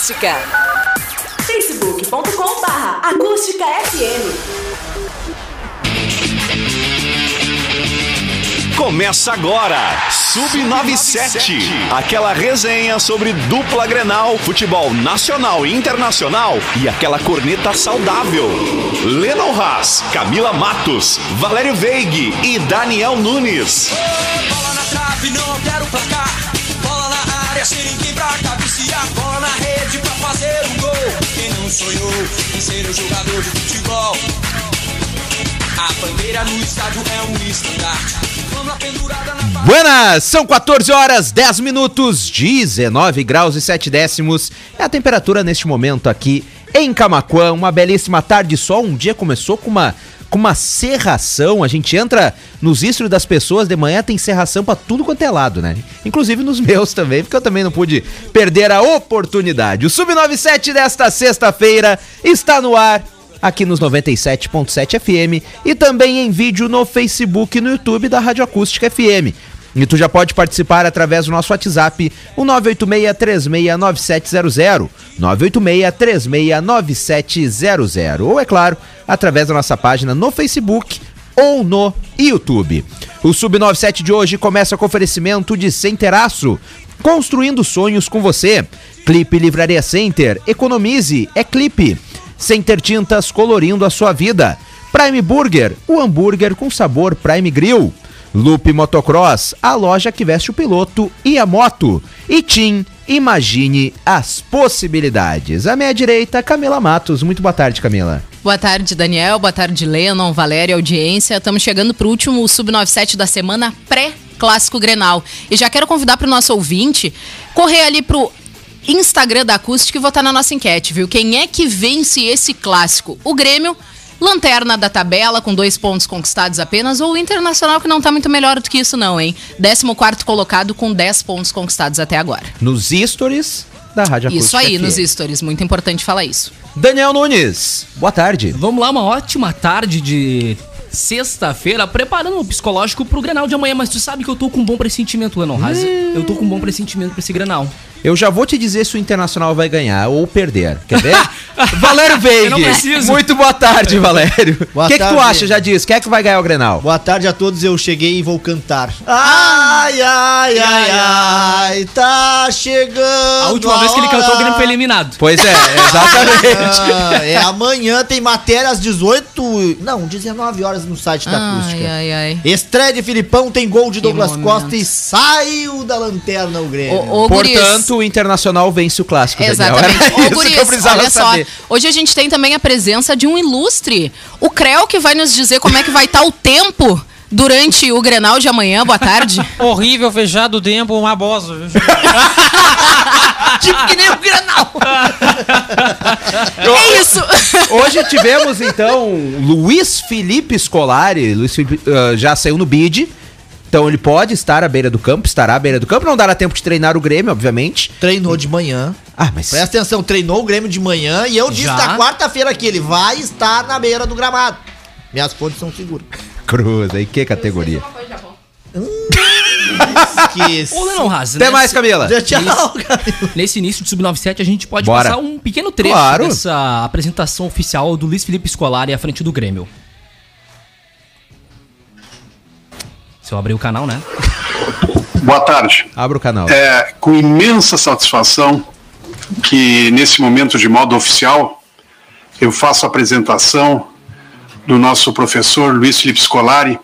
Acústica. facebook.com barra acústica FM. Começa agora, Sub97, aquela resenha sobre dupla Grenal, futebol nacional e internacional e aquela corneta saudável. Lennon Haas, Camila Matos, Valério Veig e Daniel Nunes. Bola na trave, não quero placar. Cabecear. Bola na rede pra fazer um gol. Quem não sonhou em ser um jogador de futebol? A bandeira no estádio é um estandarte. Buenas! São 14 horas 10 minutos, 19 graus e 7 décimos. É a temperatura neste momento aqui em Camaquã. Uma belíssima tarde de sol. Um dia começou com uma, com uma serração. A gente entra nos istros das pessoas de manhã, tem serração pra tudo quanto é lado, né? Inclusive nos meus também, porque eu também não pude perder a oportunidade. O Sub-97 desta sexta-feira está no ar aqui nos 97.7 FM e também em vídeo no Facebook e no YouTube da Rádio Acústica FM. E tu já pode participar através do nosso WhatsApp, o 986-369700, 986-369700, ou é claro, através da nossa página no Facebook ou no YouTube. O Sub97 de hoje começa com oferecimento de Centeraço, construindo sonhos com você. Clipe Livraria Center, economize, é clipe. Center Tintas colorindo a sua vida. Prime Burger, o hambúrguer com sabor Prime Grill. Loop Motocross, a loja que veste o piloto e a moto. E Tim, imagine as possibilidades. À minha direita, Camila Matos. Muito boa tarde, Camila. Boa tarde, Daniel. Boa tarde, Lennon, Valéria, audiência. Estamos chegando para o último Sub-97 da semana pré-clássico Grenal. E já quero convidar para o nosso ouvinte correr ali pro Instagram da Acústica e votar na nossa enquete, viu? Quem é que vence esse clássico? O Grêmio, lanterna da tabela, com dois pontos conquistados apenas, ou o Internacional, que não tá muito melhor do que isso, não, hein? 14 colocado com 10 pontos conquistados até agora. Nos stories da Rádio Acústica Isso aí, FM. nos stories. Muito importante falar isso. Daniel Nunes, boa tarde. Vamos lá, uma ótima tarde de sexta-feira, preparando o psicológico pro Grenal de amanhã, mas tu sabe que eu tô com um bom pressentimento, Lennon Haas. Eu tô com um bom pressentimento pra esse Grenal. Eu já vou te dizer se o Internacional vai ganhar ou perder. Quer ver? Valério Veig. Eu não preciso. Muito boa tarde, Valério. O que, que tu acha? Já diz. Quem é que vai ganhar o Grenal? Boa tarde a todos, eu cheguei e vou cantar. Ai, ai, ai, ai, tá chegando. A última vez que ele cantou, o Grêmio foi eliminado. Pois é, exatamente. Ah, é amanhã, tem matéria às 18. Não, 19 horas no site da Ai, acústica. ai, ai. Estreia de Filipão, tem gol de Douglas momento. Costa e saiu da lanterna o Grêmio. Ô, ô, guris. O Internacional vence o clássico. Daniel. Exatamente. Era Ô, isso guris, que eu precisava olha saber. só. Hoje a gente tem também a presença de um ilustre. O Creu, que vai nos dizer como é que vai estar o tempo durante o Grenal de amanhã. Boa tarde. Horrível, fechado o tempo, uma bosta. tipo que nem o Grenal. é isso. Hoje tivemos, então, Luiz Felipe Scolari. Luiz Felipe ah, já saiu no bid. Então ele pode estar à beira do campo, estará à beira do campo. Não dará tempo de treinar o Grêmio, obviamente. Treinou de manhã. Ah, mas. Presta atenção, treinou o Grêmio de manhã e eu disse Já? na quarta-feira que ele vai estar na beira do gramado. Minhas fontes são seguras. Cruz, aí que categoria. Esqueci. Ô, Lennon Haas, Até nesse- mais, Camila. Tchau, Camilo. Nesse início de Sub-97, a gente pode Bora. passar um pequeno trecho Claro. dessa apresentação oficial do Luiz Felipe Scolari à frente do Grêmio. Se eu abrir o canal, né? Boa tarde. Abra o canal. É com imensa satisfação que, nesse momento de modo oficial, eu faço a apresentação do nosso professor Luiz Felipe Scolari,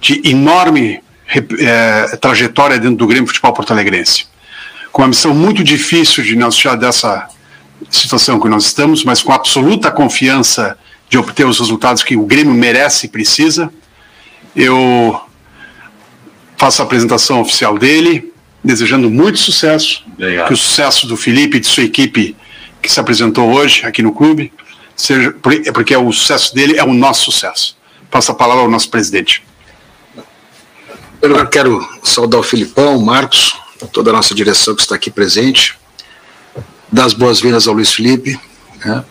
de enorme eh, trajetória dentro do Grêmio Futebol Porto Alegrense. Com uma missão muito difícil de nos tirar dessa situação que nós estamos, mas com absoluta confiança de obter os resultados que o Grêmio merece e precisa. Eu faço a apresentação oficial dele, desejando muito sucesso, que o sucesso do Felipe e de sua equipe que se apresentou hoje aqui no clube, seja é porque o sucesso dele é o nosso sucesso. Passo a palavra ao nosso presidente. Eu quero saudar o Filipão, o Marcos, toda a nossa direção que está aqui presente, dar as boas-vindas ao Luiz Felipe. né?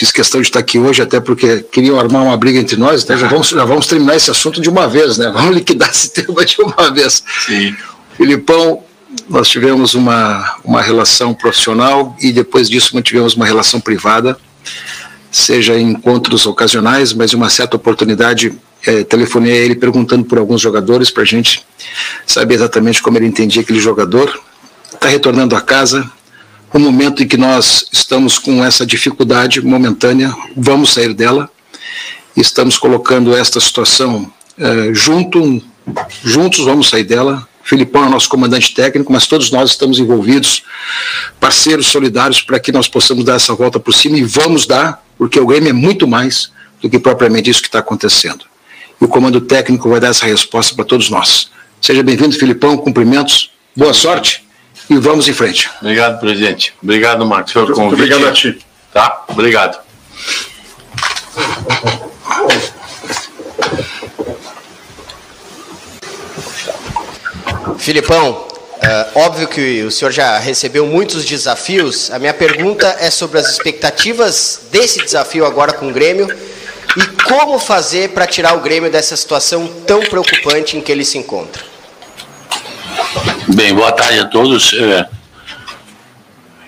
Fiz questão de estar aqui hoje, até porque queriam armar uma briga entre nós, até já vamos, já vamos terminar esse assunto de uma vez, né? Vamos liquidar esse tema de uma vez. Sim. Filipão, nós tivemos uma, uma relação profissional e depois disso mantivemos uma relação privada, seja em encontros ocasionais, mas em uma certa oportunidade é, telefonei a ele perguntando por alguns jogadores para a gente saber exatamente como ele entendia aquele jogador. Está retornando a casa, um momento em que nós estamos com essa dificuldade momentânea, vamos sair dela. Estamos colocando esta situação é, junto, juntos vamos sair dela. Filipão é nosso comandante técnico, mas todos nós estamos envolvidos, parceiros solidários, para que nós possamos dar essa volta por cima e vamos dar, porque o Grêmio é muito mais do que propriamente isso que está acontecendo e o comando técnico vai dar essa resposta para todos nós. Seja bem-vindo, Filipão, cumprimentos, boa sorte e vamos em frente. Obrigado, presidente. Obrigado, Marcos, pelo convite. Obrigado a ti. Tá? Obrigado. Filipão, é, óbvio que o senhor já recebeu muitos desafios. A minha pergunta é sobre as expectativas desse desafio agora com o Grêmio e como fazer para tirar o Grêmio dessa situação tão preocupante em que ele se encontra? Bem, boa tarde a todos. É,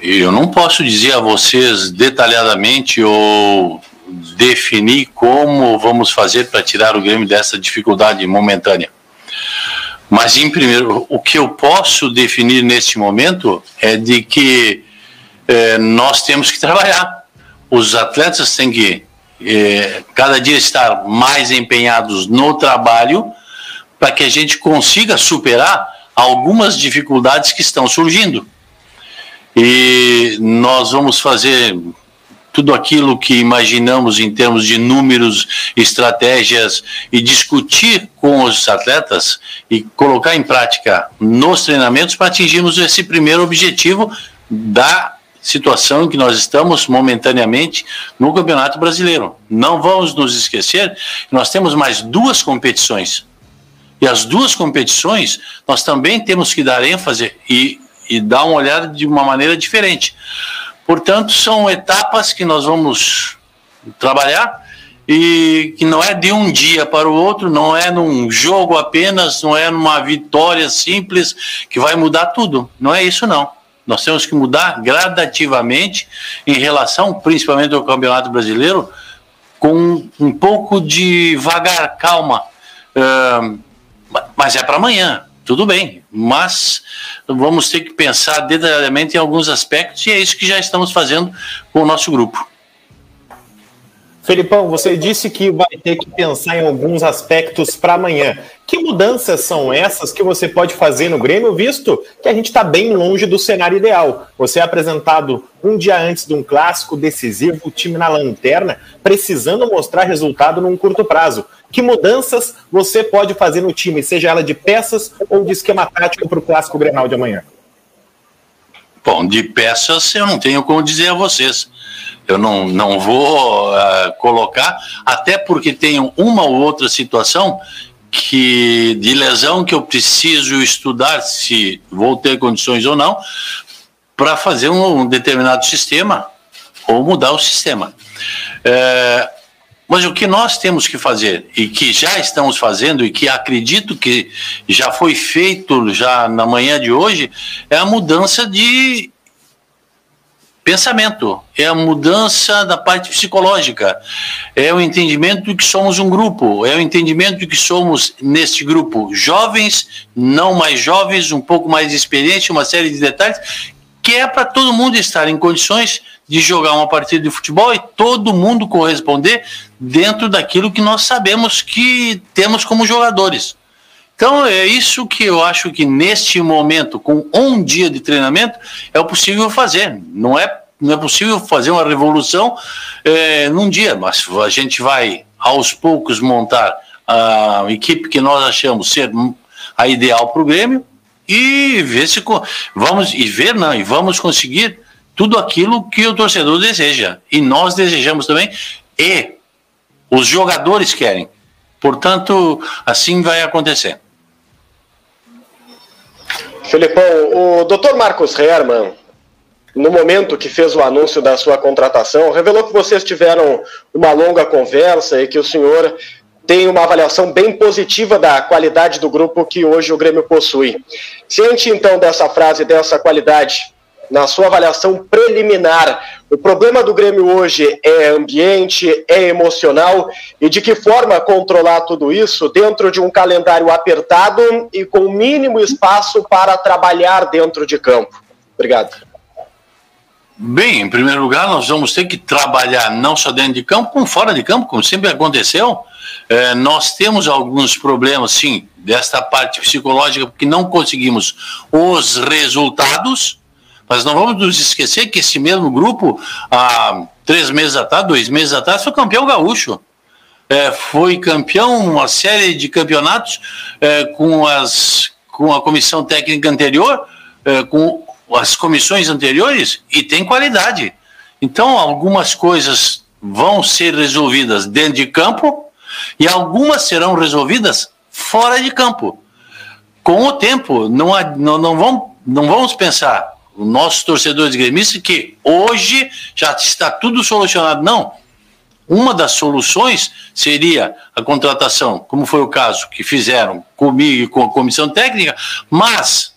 eu não posso dizer a vocês detalhadamente ou definir como vamos fazer para tirar o Grêmio dessa dificuldade momentânea. Mas, em primeiro, o que eu posso definir neste momento é de que é, nós temos que trabalhar. Os atletas têm que é, cada dia estar mais empenhados no trabalho para que a gente consiga superar algumas dificuldades que estão surgindo. E nós vamos fazer tudo aquilo que imaginamos em termos de números, estratégias e discutir com os atletas e colocar em prática nos treinamentos para atingirmos esse primeiro objetivo da situação em que nós estamos momentaneamente no Campeonato Brasileiro. Não vamos nos esquecer, nós temos mais duas competições. E as duas competições nós também temos que dar ênfase e, e dar uma olhada de uma maneira diferente. Portanto, são etapas que nós vamos trabalhar e que não é de um dia para o outro, não é num jogo apenas, não é numa vitória simples que vai mudar tudo. Não é isso, não. Nós temos que mudar gradativamente em relação, principalmente ao Campeonato Brasileiro, com um pouco de vagar, calma. Uh, mas é para amanhã, tudo bem. Mas vamos ter que pensar detalhadamente em alguns aspectos e é isso que já estamos fazendo com o nosso grupo. Felipão, você disse que vai ter que pensar em alguns aspectos para amanhã. Que mudanças são essas que você pode fazer no Grêmio, visto que a gente está bem longe do cenário ideal? Você é apresentado um dia antes de um clássico decisivo, o time na lanterna, precisando mostrar resultado num curto prazo. Que mudanças você pode fazer no time, seja ela de peças ou de esquema tático para o clássico Grenal de amanhã? Bom, de peças eu não tenho como dizer a vocês eu não, não vou uh, colocar, até porque tenho uma ou outra situação que de lesão que eu preciso estudar se vou ter condições ou não para fazer um, um, determinado sistema ou mudar o sistema. É, mas o que nós temos que fazer e que já estamos fazendo e que acredito que já foi feito já na manhã de hoje é a mudança de pensamento, é a mudança da parte psicológica, é o entendimento de que somos um grupo, é o entendimento de que somos, neste grupo, jovens, não mais jovens, um pouco mais experientes, uma série de detalhes, que é para todo mundo estar em condições de jogar uma partida de futebol e todo mundo corresponder dentro daquilo que nós sabemos que temos como jogadores. Então é isso que eu acho que neste momento, com um dia de treinamento, é possível fazer. Não é, não é possível fazer uma revolução é, num dia, mas a gente vai aos poucos montar a equipe que nós achamos ser a ideal para o Grêmio e ver se vamos e ver não e vamos conseguir tudo aquilo que o torcedor deseja e nós desejamos também e os jogadores querem. Portanto, assim vai acontecer. Felipão, o Dr. Marcos Herman, no momento que fez o anúncio da sua contratação, revelou que vocês tiveram uma longa conversa e que o senhor tem uma avaliação bem positiva da qualidade do grupo que hoje o Grêmio possui. Ciente então dessa frase, dessa qualidade, na sua avaliação preliminar, o problema do Grêmio hoje é ambiente, é emocional e de que forma controlar tudo isso dentro de um calendário apertado e com mínimo espaço para trabalhar dentro de campo? Obrigado. Bem, em primeiro lugar, nós vamos ter que trabalhar não só dentro de campo, como fora de campo, como sempre aconteceu. É, nós temos alguns problemas, sim, desta parte psicológica, porque não conseguimos os resultados, mas não vamos nos esquecer que esse mesmo grupo, há três meses atrás, dois meses atrás, foi campeão gaúcho. É, foi campeão uma série de campeonatos é, com, as, com a comissão técnica anterior, é, com as comissões anteriores e tem qualidade. Então, algumas coisas vão ser resolvidas dentro de campo e algumas serão resolvidas fora de campo. Com o tempo, não, há, não, não, vamos, não vamos pensar, os nossos torcedores gremistas, que hoje já está tudo solucionado. Não. Uma das soluções seria a contratação, como foi o caso que fizeram comigo e com a comissão técnica, mas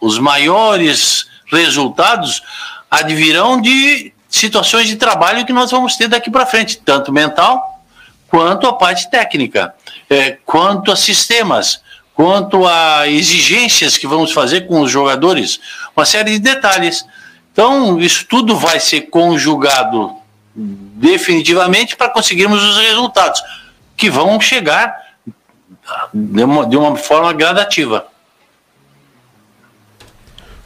os maiores resultados advirão de situações de trabalho que nós vamos ter daqui para frente, tanto mental quanto a parte técnica, é, quanto a sistemas, quanto a exigências que vamos fazer com os jogadores, uma série de detalhes. Então, isso tudo vai ser conjugado definitivamente para conseguirmos os resultados, que vão chegar de uma, de uma forma gradativa.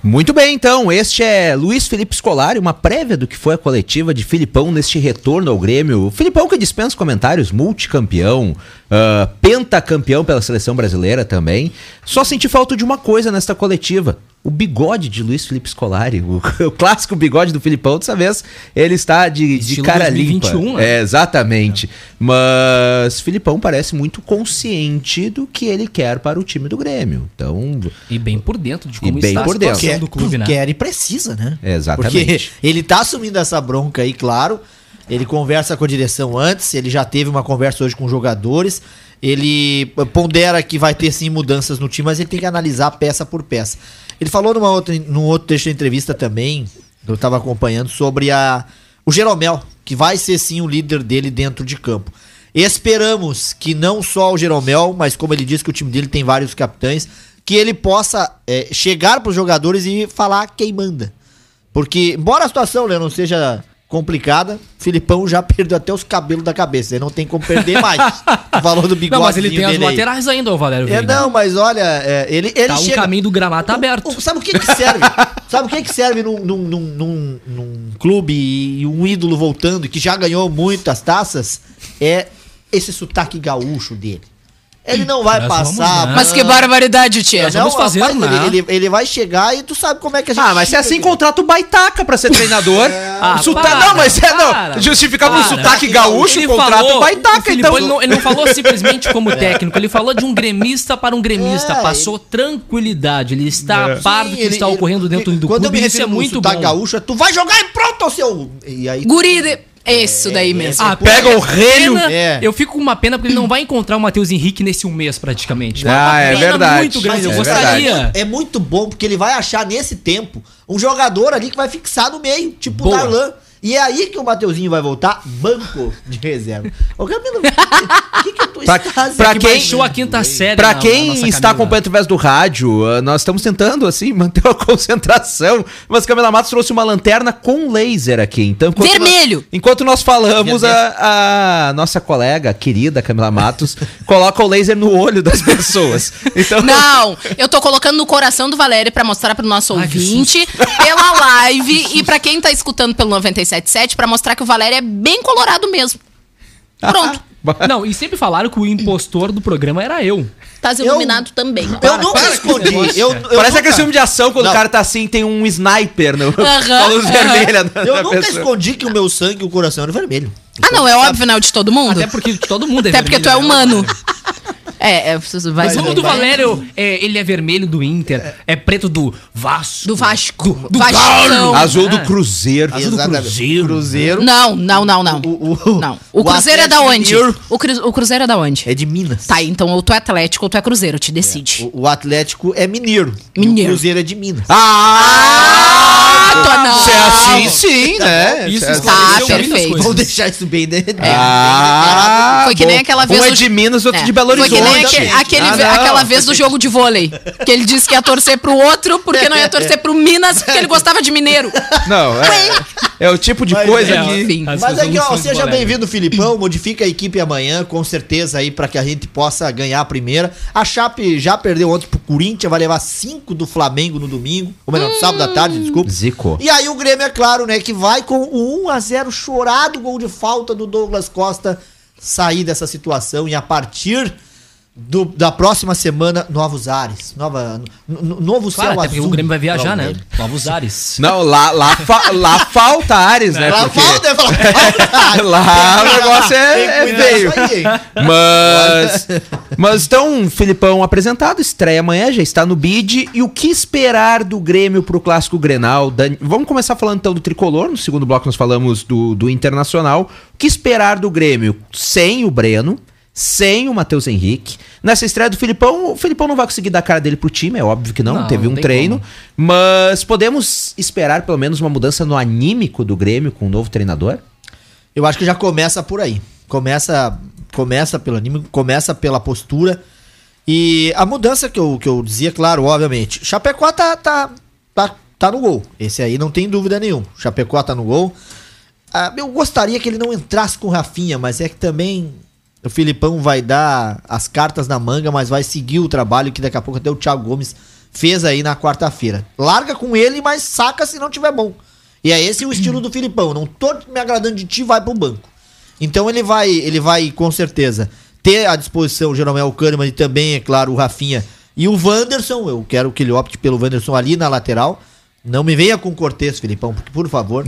Muito bem, então. Este é Luiz Felipe Scolari, uma prévia do que foi a coletiva de Filipão neste retorno ao Grêmio. O Filipão que dispensa comentários, multicampeão, uh, pentacampeão pela seleção brasileira também. Só senti falta de uma coisa nesta coletiva. O bigode de Luiz Felipe Scolari, o, o clássico bigode do Filipão, dessa vez ele está de, de cara 2021, limpa. Né? É, exatamente. Mas Filipão parece muito consciente do que ele quer para o time do Grêmio. Então, e bem por dentro de como e bem está por dentro. Quer, do clube, né? Quer e precisa, né? Exatamente. Porque ele tá assumindo essa bronca aí, claro. Ele conversa com a direção antes, ele já teve uma conversa hoje com jogadores. Ele pondera que vai ter sim mudanças no time, mas ele tem que analisar peça por peça. Ele falou numa outra, num outro texto de entrevista também, eu estava acompanhando, sobre a, o Jeromel, que vai ser sim o líder dele dentro de campo. Esperamos que não só o Jeromel, mas como ele disse que o time dele tem vários capitães, que ele possa é, chegar para os jogadores e falar quem manda. Porque, embora a situação né, não seja complicada. Filipão já perdeu até os cabelos da cabeça. Ele não tem como perder mais. o valor do bigode. Não, mas ele tem as laterais ainda, o Valério É, não, mas olha, é, ele, ele tá chega... O caminho do gramado tá aberto. O, o, sabe o que que serve? sabe o que que serve num, num, num, num, clube e um ídolo voltando, que já ganhou muitas taças? É esse sotaque gaúcho dele. Ele não vai passar. Mas que barbaridade, tia. Não, vamos fazer, rapaz, ele, ele, ele, vai chegar e tu sabe como é que a gente. Ah, mas se é assim, contrata o Baitaca pra ser treinador. é. ah, Suta... para, não, mas é não. Justificava o sotaque gaúcho, ele contrata falou, o Baitaca. O então... ele, não, ele não falou simplesmente como técnico, ele falou de um gremista para um gremista. É, Passou ele... tranquilidade. Ele está é. a par do que está ocorrendo dentro do quando clube. Quando eu me refiro isso é muito bom. gaúcho, tu vai jogar e pronto, seu. E aí. Guri. É isso daí mesmo. Ah, pega o relho. É. Eu fico com uma pena porque ele não vai encontrar o Matheus Henrique nesse um mês praticamente. Ah, é verdade. Muito grande. eu é gostaria. Verdade. É muito bom porque ele vai achar nesse tempo um jogador ali que vai fixar no meio, tipo o Darlan. E é aí que o Mateuzinho vai voltar, banco de reserva. Ô, Camilo, o que, que eu tô pra, pra quem baixou a quinta série Pra quem está acompanhando através do rádio, uh, nós estamos tentando, assim, manter a concentração. Mas Camila Matos trouxe uma lanterna com laser aqui. Então, enquanto Vermelho! Nós, enquanto nós falamos, a, a, nossa colega, querida Camila Matos, coloca o laser no olho das pessoas. Então... Não, eu tô colocando no coração do Valério para mostrar pro nosso Ai, ouvinte, pela live e para quem tá escutando pelo 96 77 para mostrar que o Valério é bem colorado mesmo. Pronto. Não, e sempre falaram que o impostor do programa era eu. Tá iluminado eu, também. Eu para, nunca para escondi. Eu, eu, Parece nunca... aquele filme de ação quando não. o cara tá assim, tem um sniper no, com a luz vermelha. Na, eu na nunca pessoa. escondi que o meu sangue e o coração eram vermelho. Ah, não, é óbvio, não, de todo mundo. Até porque de todo mundo é Até vermelho, porque tu é né? humano. É, é vai Mas como do Valério, é, ele é vermelho do Inter, é, preto do Vasco. Do Vasco. do. Galo. Azul do É. Cruzeiro. Azul do. Cruzeiro. Cruzeiro. Não, não, não, não. não. O, o Cruzeiro é da onde? O, Cru- o Cruzeiro é da onde? É de Minas. Tá, então ou tu é Atlético ou tu é Cruzeiro, te decide. O, o Atlético é mineiro. E Mineiro. o Cruzeiro é de Minas. Ah, tô não. Se é assim, sim, né? Isso é- esclareceu Tá, muitas perfeito. Vamos deixar isso bem, né? Ah, Foi que nem aquela vez Um é do- de Minas, outro É, de Belo Foi Horizonte. que nem aque- aquele, Ah, aquela vez do jogo de vôlei. Que ele disse que ia torcer pro outro porque não ia torcer pro Minas porque ele gostava de mineiro. Não, é, é o tipo de Mas coisa é, que... Enfim. As Mas aqui, ó, resoluções do seja bem-vindo, Filipão. Modifica a equipe amanhã, com certeza, aí, pra que a gente possa ganhar a primeira. A Chape já perdeu ontem pro Corinthians, vai levar cinco do Flamengo no domingo. Ou melhor, no sábado à tarde, desculpa. Zico. E aí o Grêmio, é claro, né, que vai com o 1x0 chorado gol de falta do Douglas Costa sair dessa situação e a partir do- da próxima semana, novos ares. Nova, novo Claro, céu até porque azul. o Grêmio vai viajar, o né? Novos ares. Não, lá, lá, fa- lá falta Ares, né? Lá porque- falta, falar, falta. Lá o negócio é, é hein? Mas, mas então, Filipão apresentado, estreia amanhã, já está no bid. E o que esperar do Grêmio pro Clássico Grenal? Dani- Vamos começar falando então do Tricolor. No segundo bloco nós falamos do, do Internacional. O que esperar do Grêmio sem o Breno? Sem o Matheus Henrique. Nessa estreia do Filipão, o Filipão não vai conseguir dar a cara dele pro time, é óbvio que não, Não, teve um treino. como. Mas podemos esperar pelo menos uma mudança no anímico do Grêmio com o novo treinador? Eu acho que já começa por aí. Começa, começa pelo anime, começa pela postura. E a mudança que eu, que eu dizia, claro, obviamente. Chapecó tá, tá, tá, tá no gol. Esse aí não tem dúvida nenhuma. Chapecó tá no gol. Ah, eu gostaria que ele não entrasse com o Rafinha, mas é que também o Filipão vai dar as cartas na manga, mas vai seguir o trabalho que daqui a pouco até o Thiago Gomes fez aí na quarta-feira. Larga com ele, mas saca se não tiver bom. E é esse o estilo do Filipão. Não tô me agradando de ti, vai pro banco. Então ele vai, ele vai com certeza ter à disposição o Jeromel Kahneman e também, é claro, o Rafinha e o Wanderson. Eu quero que ele opte pelo Wanderson ali na lateral. Não me venha com Cortez, Filipão, porque por favor.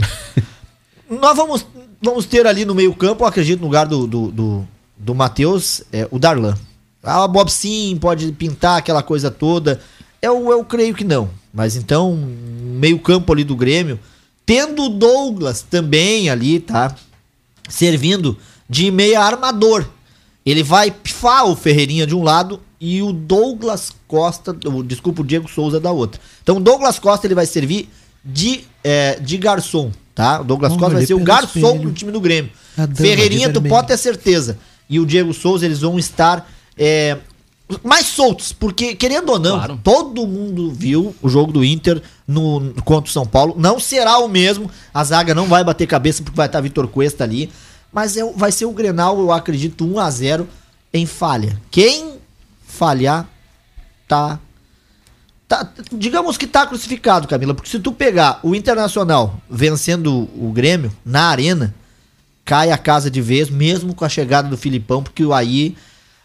Nós vamos, vamos ter ali no meio-campo, acredito, no lugar do, do, do, do Matheus, é, o Darlan. Ah, Bob sim, pode pintar aquela coisa toda. Eu, eu creio que não. Mas então, meio-campo ali do Grêmio, tendo o Douglas também ali, tá? Servindo de meia armador. Ele vai pifar o Ferreirinha de um lado e o Douglas Costa, desculpa, o Diego Souza da outra. Então o Douglas Costa ele vai servir de, é, de garçom, tá? O Douglas Olha, Costa vai ser o garçom do time do Grêmio. Dama Ferreirinha, tu pode ter certeza. E o Diego Souza, eles vão estar é, mais soltos, porque, querendo ou não, Claro. todo mundo viu o jogo do Inter no, contra o São Paulo. Não será o mesmo. A zaga não vai bater cabeça porque vai estar Vitor Cuesta ali. Mas é, vai ser o Grenal, eu acredito, 1 a 0 em falha. Quem falhar, tá. tá digamos que tá crucificado, Camila. Porque se tu pegar o Internacional vencendo o Grêmio na arena, cai a casa de vez, mesmo com a chegada do Filipão, porque aí,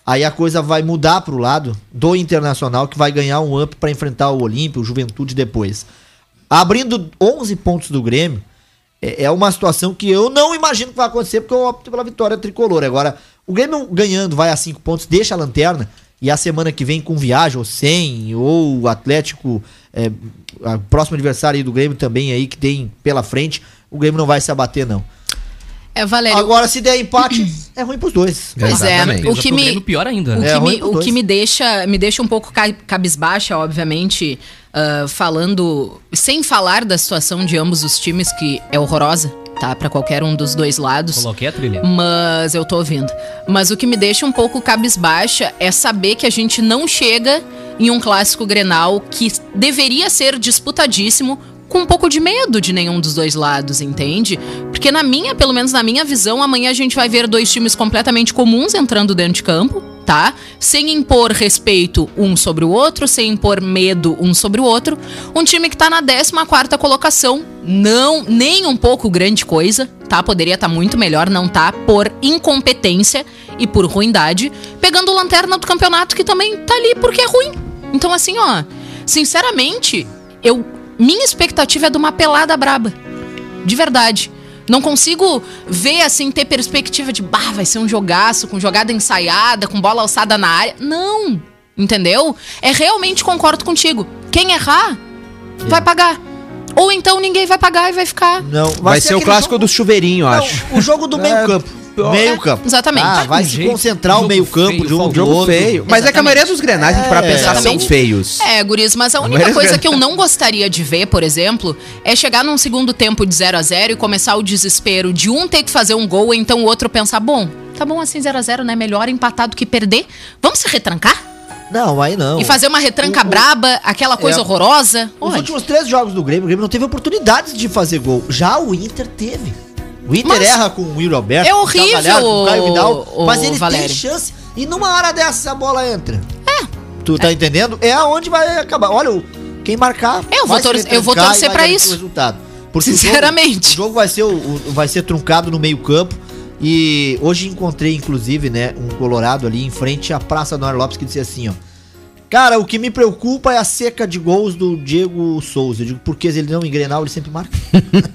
aí a coisa vai mudar pro lado do Internacional, que vai ganhar um up para enfrentar o Olímpio, o Juventude depois. Abrindo 11 pontos do Grêmio, é é uma situação que eu não imagino que vai acontecer, porque eu opto pela vitória tricolor. Agora, o Grêmio ganhando vai a 5 pontos, deixa a lanterna, e a semana que vem com viagem, ou sem, ou o Atlético, é, próximo adversário do Grêmio também aí, que tem pela frente, o Grêmio não vai se abater, não. É, Valério. Agora, se der empate, é ruim pros dois. Pois é, Exatamente. o que me, pior ainda. O, né? É, que, ruim me, o que me deixa me deixa um pouco ca- cabisbaixa, obviamente, ah, falando sem falar da situação de ambos os times que é horrorosa, tá, Pra qualquer um dos dois lados. Coloquei a trilha. Mas eu tô ouvindo. Mas o que me deixa um pouco cabisbaixa é saber que a gente não chega em um clássico Grenal que deveria ser disputadíssimo com um pouco de medo de nenhum dos dois lados, entende? Porque na minha, pelo menos na minha visão, amanhã a gente vai ver dois times completamente comuns entrando dentro de campo, tá? Sem impor respeito um sobre o outro, sem impor medo um sobre o outro. Um time que tá na 14ª colocação, não nem um pouco grande coisa, tá? Poderia estar muito melhor, não tá por incompetência e por ruindade, pegando lanterna do campeonato que também tá ali porque é ruim. Então assim, ó, sinceramente, eu minha expectativa é de uma pelada braba. De verdade. Não consigo ver assim, ter perspectiva de, bah, vai ser um jogaço, com jogada ensaiada, com bola alçada na área. Não! Entendeu? É realmente concordo contigo. Quem errar, vai pagar. Ou então ninguém vai pagar e vai ficar. Não, Vai, ser, o aquele clássico jogo- do chuveirinho, eu Não, acho. o jogo do meio campo. Meio É, campo. exatamente. Ah, vai Um se jeito, concentrar o meio campo feio, de um Jogo outro. feio. Mas é que a maioria dos grenais, a gente para É, pensar, são exatamente. feios. É, guris, mas a única Mas- coisa que eu não gostaria de ver, por exemplo, é chegar num segundo tempo de 0 a 0 e começar o desespero de um ter que fazer um gol, e então o outro pensar, bom, tá bom assim 0 a 0 né? Melhor empatar do que perder. Vamos se retrancar? Não, aí não. E fazer uma retranca O- braba, aquela coisa É. horrorosa. Os últimos três jogos do Grêmio, o Grêmio não teve oportunidades de fazer gol. Já o Inter teve. O Inter Mas erra com o Yuri Alberto, é horrível, com o Caio Vidal, o- mas ele Valério. tem chance. E numa hora dessa a bola entra. É. Tu tá entendendo? É aonde vai acabar. Olha, quem marcar. Eu vou tor- eu vou torcer garantir isso. Resultado. Porque o jogo- Sinceramente. O jogo, vai, ser o, o- vai ser truncado no meio-campo. E hoje encontrei, inclusive, né, um colorado ali em frente à Praça Noir Lopes que disse assim, ó. Cara, o que me preocupa é a seca de gols do Diego Souza. Eu digo, porque ele não engrenar, ele sempre marca.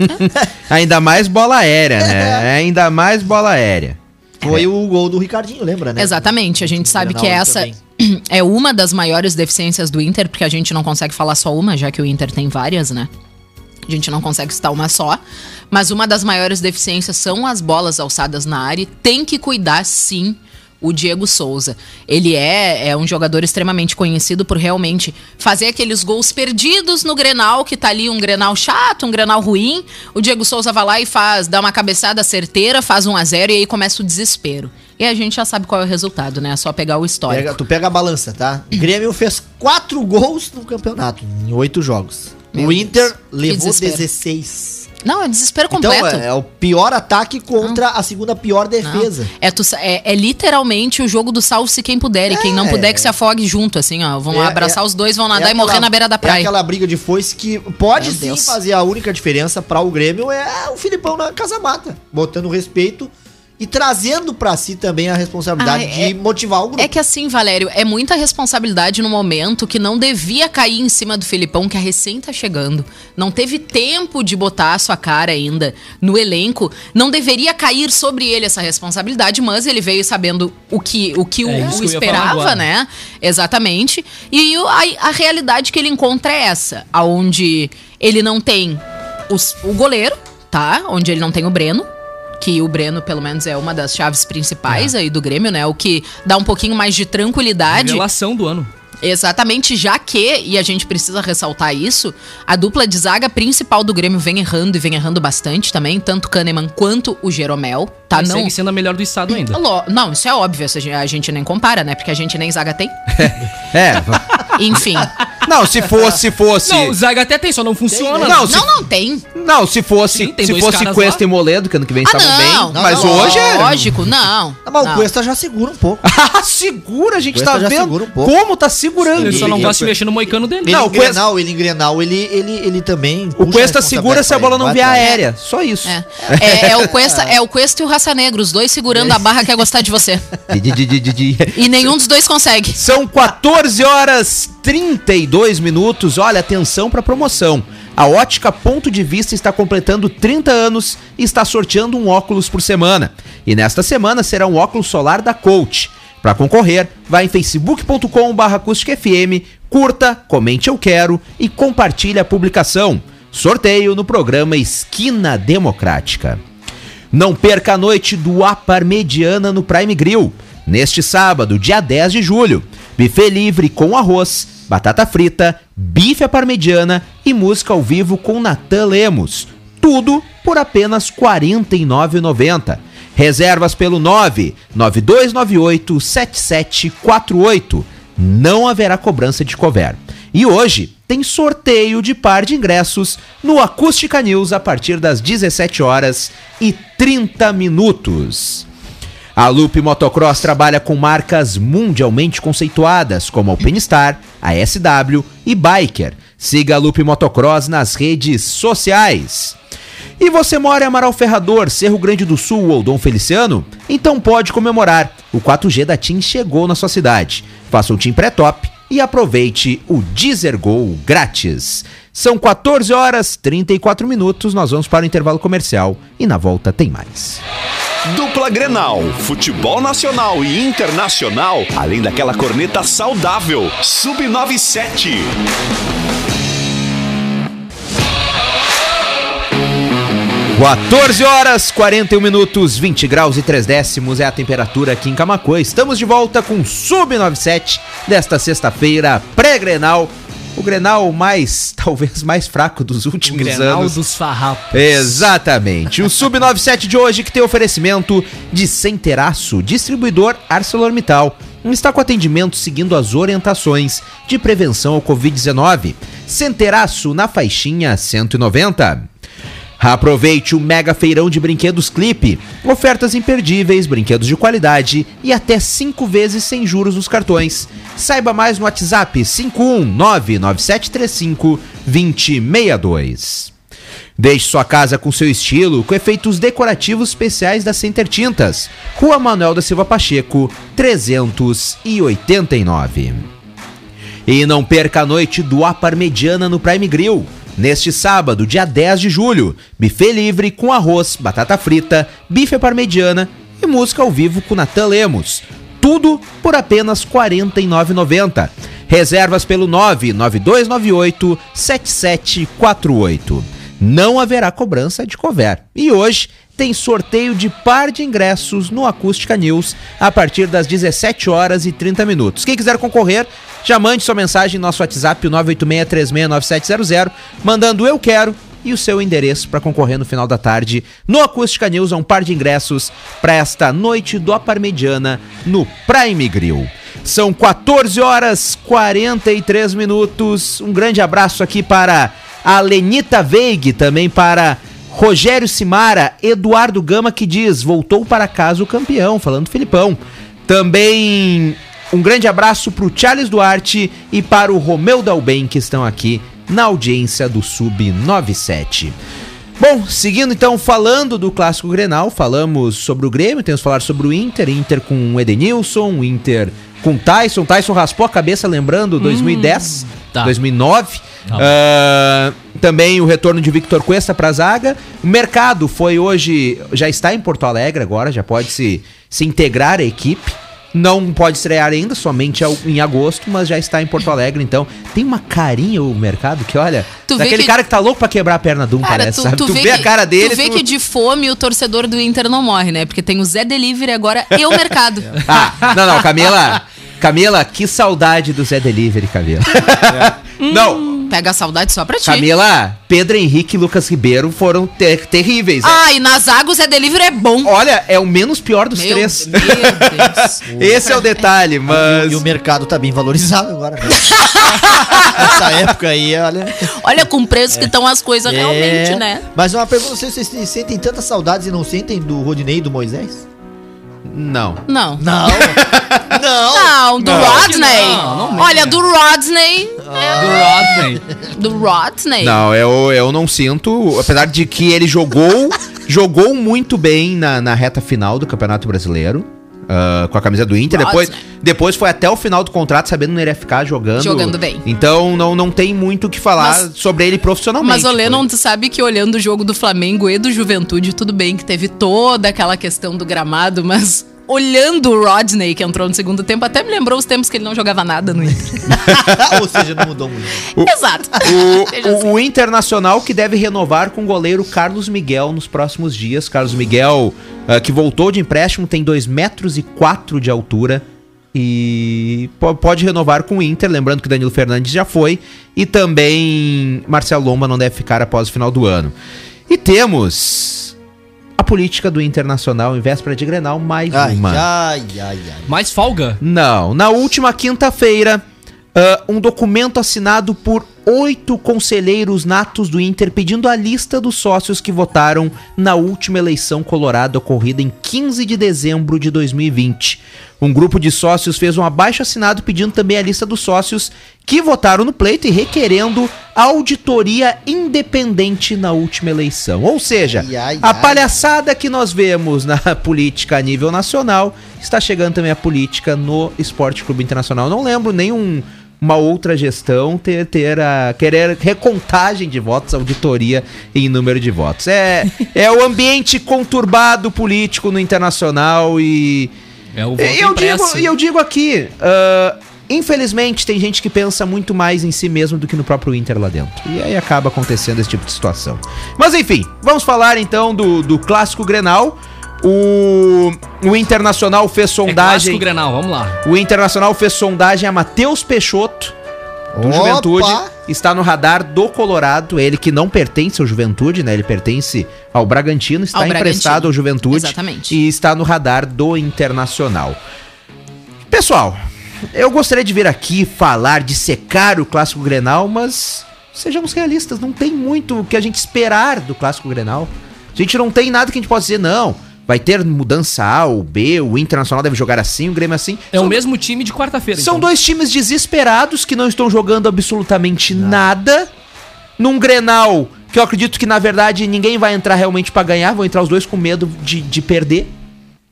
Ainda mais bola aérea, né? Ainda mais bola aérea. Foi o gol do Ricardinho, lembra, né? Exatamente, a gente sabe que essa também. é uma das maiores deficiências do Inter, porque a gente não consegue falar só uma, já que o Inter tem várias, né? A gente não consegue citar uma só. Mas uma das maiores deficiências são as bolas alçadas na área. E tem que cuidar, sim, o Diego Souza. Ele é, é um jogador extremamente conhecido por realmente fazer aqueles gols perdidos no Grenal, que tá ali um Grenal chato, um Grenal ruim. O Diego Souza vai lá e faz, dá uma cabeçada certeira, faz 1 a 0 e aí começa o desespero. E a gente já sabe qual é o resultado, né? É só pegar o histórico. Pega- tu pega a balança, tá? O Grêmio fez quatro gols no campeonato, em oito jogos. Meu o Inter Deus, levou desespero. 16. Não, é desespero Então completo. é, é o pior ataque contra a segunda pior defesa. É, tu é- é literalmente o jogo do salve-se quem puder. E quem não puder que se afogue junto, assim, ó. Vão É, abraçar é- os dois, vão nadar É e morrer na beira da É praia. aquela briga de foice que pode Meu sim Deus. fazer a única diferença para o Grêmio é o Filipão na casa mata, botando respeito e trazendo para si também a responsabilidade Ah, é- de motivar o grupo. É que assim, Valério, é muita responsabilidade no momento que não devia cair em cima do Filipão, que a recém tá chegando. Não teve tempo de botar a sua cara ainda no elenco. Não deveria cair sobre ele essa responsabilidade, mas ele veio sabendo o que o, que o, É o falar esperava, né? Exatamente. E o- a, a realidade que ele encontra é essa, aonde ele não tem os- o goleiro, tá? Onde ele não tem o Breno. Que o Breno, pelo menos, é uma das chaves principais É. aí do Grêmio, né? O que dá um pouquinho mais de tranquilidade. Revelação do ano. Exatamente, já que, e a gente precisa ressaltar isso, a dupla de zaga principal do Grêmio vem errando e vem errando bastante também, tanto o Kahneman quanto o Jeromel, tá? Mas Não, segue sendo a melhor do estado ainda. Não, isso é óbvio, a gente nem compara, né? Porque a gente nem zaga tem. É. Enfim. Não, se fosse, se fosse. Não, o Zaga até tem, só não funciona. Não, se- Não, não tem. Não, se fosse, Sim, tem se fosse Cuesta lá. e Moledo, que ano que vem Ah, estavam não. bem. Mas não, hoje é. Lógico, não. Não, mas o Não. Cuesta já segura um pouco. Ah, segura, a gente Cuesta tá já vendo segura um pouco. como tá segurando. Ele só não gosta de mexer no moicano dele. Ele Não, o Cuesta- Grenal, ele em Grenal, ele, ele, ele também... O Cuesta segura se a bola não vier aérea. Só isso. É. É, é o Cuesta, é o Cuesta e o Raça Negra, os dois segurando a barra que é gostar de você. E nenhum dos dois consegue. São 14 horas 32 minutos. Olha, atenção para promoção. A Ótica Ponto de Vista está completando 30 anos e está sorteando um óculos por semana. E nesta semana será um óculos solar da Coach. Para concorrer, vá em facebook.com.br acústicafm, curta, comente eu quero e compartilhe a publicação. Sorteio no programa Esquina Democrática. Não perca a noite do Aparmediana no Prime Grill. Neste sábado, dia 10 de julho. Buffet livre com arroz, batata frita, bife à parmegiana e música ao vivo com Natan Lemos. Tudo por apenas R$ 49,90. Reservas pelo 99298 7748. Não haverá cobrança de cover. E hoje tem sorteio de par de ingressos no Acústica News a partir das 17 horas e 30 minutos. A Loop Motocross trabalha com marcas mundialmente conceituadas como Alpinistar, a SW e Biker. Siga a Loop Motocross nas redes sociais. E você mora em Amaral Ferrador, Cerro Grande do Sul ou Dom Feliciano? Então pode comemorar. O 4G da TIM chegou na sua cidade. Faça um TIM pré-top e aproveite o Deezer Go grátis. São 14 horas 34 minutos. Nós vamos para o intervalo comercial e na volta tem mais. Dupla Grenal, futebol nacional e internacional, além daquela corneta saudável. Sub97. 14 horas 41 minutos, 20 graus e 3 décimos é a temperatura aqui em Camacuã. Estamos de volta com Sub97 desta sexta-feira, pré-grenal. O Grenal mais, talvez mais fraco dos últimos Grenal anos. dos farrapos. Exatamente. O Sub97 de hoje que tem oferecimento de Centeraço, distribuidor ArcelorMittal. Está com atendimento seguindo as orientações de prevenção ao Covid-19. Centeraço na faixinha 190. Aproveite o mega feirão de brinquedos Clipe. Ofertas imperdíveis, brinquedos de qualidade e até 5 vezes sem juros nos cartões. Saiba mais no WhatsApp 51997352062. Deixe sua casa com seu estilo, com efeitos decorativos especiais da Center Tintas. Rua Manuel da Silva Pacheco, 389. E não perca a noite do A Parmegiana no Prime Grill. Neste sábado, dia 10 de julho, buffet livre com arroz, batata frita, bife parmegiana e música ao vivo com Natan Lemos. Tudo por apenas R$ 49,90. Reservas pelo 99298 7748. Não haverá cobrança de cover. E hoje tem sorteio de par de ingressos no Acústica News a partir das 17 horas e 30 minutos. Quem quiser concorrer, já mande sua mensagem no nosso WhatsApp, o 986369700, mandando eu quero e o seu endereço para concorrer no final da tarde no Acústica News a um par de ingressos para esta noite do Parmegiana no Prime Grill. São 14 horas 43 minutos. Um grande abraço aqui para a Lenita Veig, também para Rogério Simara, Eduardo Gama que diz: voltou para casa o campeão, falando do Filipão. Também um grande abraço para o Charles Duarte e para o Romeu Dalben que estão aqui na audiência do Sub 97. Bom, seguindo então falando do clássico Grenal, falamos sobre o Grêmio, temos que falar sobre o Inter, Inter com o Edenilson, Inter com Tyson, Tyson raspou a cabeça lembrando 2010, tá. 2009. Tá. Ah, também o retorno de Victor Cuesta para a zaga. O mercado foi hoje, já está em Porto Alegre agora, já pode se, se integrar à equipe. Não pode estrear ainda, somente em agosto, mas já está em Porto Alegre, então tem uma carinha o mercado que, olha, Tu daquele que- cara que tá louco pra quebrar a perna de um, Cara, parece, tu, sabe? tu Tu, vê vê a que- cara dele. Tu vê tu- que de fome o torcedor do Inter não morre, né? Porque tem o Zé Delivery agora e o mercado. Ah, não, não, Camila. Camila, que saudade do Zé Delivery, Camila. Não, Pega a saudade só pra ti. Camila, Pedro Henrique e Lucas Ribeiro foram ter- terríveis. né? Ah, e na zaga o Zé Delivery é bom. Olha, é o menos pior dos Meu- três. Meu Deus. Esse é o detalhe, mas. E o mercado tá bem valorizado agora. né? Nessa época aí, olha. Olha com preço que estão as coisas realmente, É. né? Mas uma pergunta: vocês vocês sentem tantas saudades e não sentem do Rodinei e do Moisés? Não. Não. Não. não. Não, do Não. Rodney. Não, não Olha, do Rodney. Do Rodney. Do Rodney. Não, eu, eu não sinto. Apesar de que ele jogou, jogou muito bem na, na reta final do Campeonato Brasileiro. ah, com a camisa do Inter. Depois, depois foi até o final do contrato, sabendo que não iria ficar jogando. Jogando bem. Então não, não tem muito o que falar Mas- sobre ele profissionalmente. Mas o Lennon, tu sabe que olhando o jogo do Flamengo e do Juventude, tudo bem que teve toda aquela questão do gramado, mas olhando o Rodney, que entrou no segundo tempo, até me lembrou os tempos que ele não jogava nada no Inter. Ou seja, não mudou muito. Exato. Seja O, assim. o, o Internacional que deve renovar com o goleiro Carlos Miguel nos próximos dias. Carlos Miguel, ah, que voltou de empréstimo, tem 2 metros e 4 de altura. E po- pode renovar com o Inter, lembrando que Danilo Fernandes já foi. E também Marcelo Lomba não deve ficar após o final do ano. E temos a política do Internacional em véspera de Grenal, mais Ai, uma. ai, ai, ai. Mais folga? Não, na última quinta-feira, ah, um documento assinado por oito conselheiros natos do Inter pedindo a lista dos sócios que votaram na última eleição colorada ocorrida em 15 de dezembro de 2020. Um grupo de sócios fez um abaixo assinado pedindo também a lista dos sócios que votaram no pleito e requerendo auditoria independente na última eleição. Ou seja, Ai, ai, a ai. palhaçada que nós vemos na política a nível nacional está chegando também a política no Esporte Clube Internacional. Não lembro nenhum uma outra gestão ter, ter a querer recontagem de votos, auditoria em número de votos. É, é o ambiente conturbado político no internacional e É o voto eu digo, impresso. e eu digo aqui, ah, infelizmente tem gente que pensa muito mais em si mesmo do que no próprio Inter lá dentro. E aí acaba acontecendo esse tipo de situação. Mas enfim, vamos falar então do, do clássico Grenal. O, o Internacional fez É sondagem. clássico Grenal, vamos lá. O Internacional fez sondagem a Matheus Peixoto, do Opa! Juventude. Está no radar do Colorado. Ele que não pertence ao Juventude, né? Ele pertence ao Bragantino, está Ao emprestado Bragantino. ao Juventude. Exatamente. E está no radar do Internacional. Pessoal, eu gostaria de vir aqui falar de secar o Clássico Grenal, mas sejamos realistas, não tem muito o que a gente esperar do Clássico Grenal. A gente não tem nada que a gente possa dizer, não. Vai ter mudança A ou B, o Internacional deve jogar assim, o Grêmio assim. É o São- mesmo time de quarta-feira. são então. dois times desesperados que não estão jogando absolutamente nada. Num Grenal, que eu acredito que na verdade ninguém vai entrar realmente pra ganhar, vão entrar os dois com medo de, de perder.